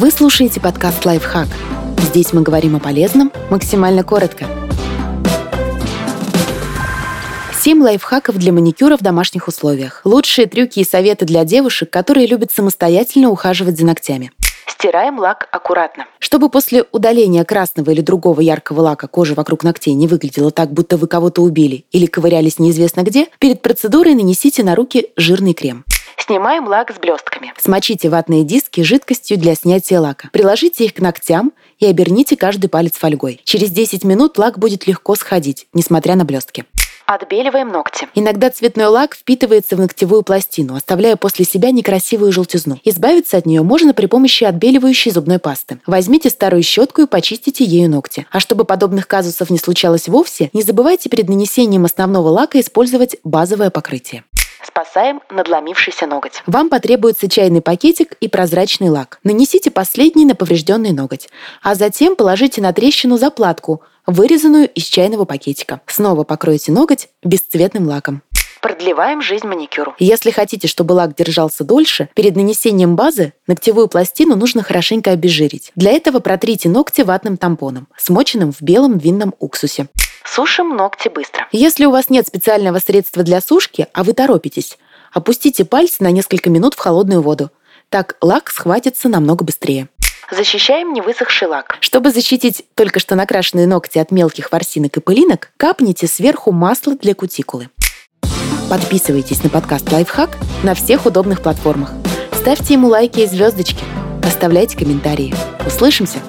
Вы слушаете подкаст «Лайфхак». Здесь мы говорим о полезном максимально коротко. Семь лайфхаков для маникюра в домашних условиях. Лучшие трюки и советы для девушек, которые любят самостоятельно ухаживать за ногтями. Стираем лак аккуратно. Чтобы после удаления красного или другого яркого лака кожа вокруг ногтей не выглядела так, будто вы кого-то убили или ковырялись неизвестно где, перед процедурой нанесите на руки жирный крем. Снимаем лак с блестками. Смочите ватные диски жидкостью для снятия лака. Приложите их к ногтям и оберните каждый палец фольгой. Через 10 минут лак будет легко сходить, несмотря на блестки. Отбеливаем ногти. Иногда цветной лак впитывается в ногтевую пластину, оставляя после себя некрасивую желтизну. Избавиться от нее можно при помощи отбеливающей зубной пасты. Возьмите старую щетку и почистите ею ногти. А чтобы подобных казусов не случалось вовсе, не забывайте перед нанесением основного лака использовать базовое покрытие. Спасаем надломившийся ноготь. Вам потребуется чайный пакетик и прозрачный лак. Нанесите последний на поврежденный ноготь, а затем положите на трещину заплатку, вырезанную из чайного пакетика. Снова покройте ноготь бесцветным лаком. Продлеваем жизнь маникюру. Если хотите, чтобы лак держался дольше, перед нанесением базы ногтевую пластину нужно хорошенько обезжирить. Для этого протрите ногти ватным тампоном, смоченным в белом винном уксусе. Сушим ногти быстро. Если у вас нет специального средства для сушки, а вы торопитесь, опустите пальцы на несколько минут в холодную воду. Так лак схватится намного быстрее. Защищаем невысохший лак. Чтобы защитить только что накрашенные ногти от мелких ворсинок и пылинок, капните сверху масло для кутикулы. Подписывайтесь на подкаст «Лайфхак» на всех удобных платформах. Ставьте ему лайки и звездочки. Оставляйте комментарии. Услышимся!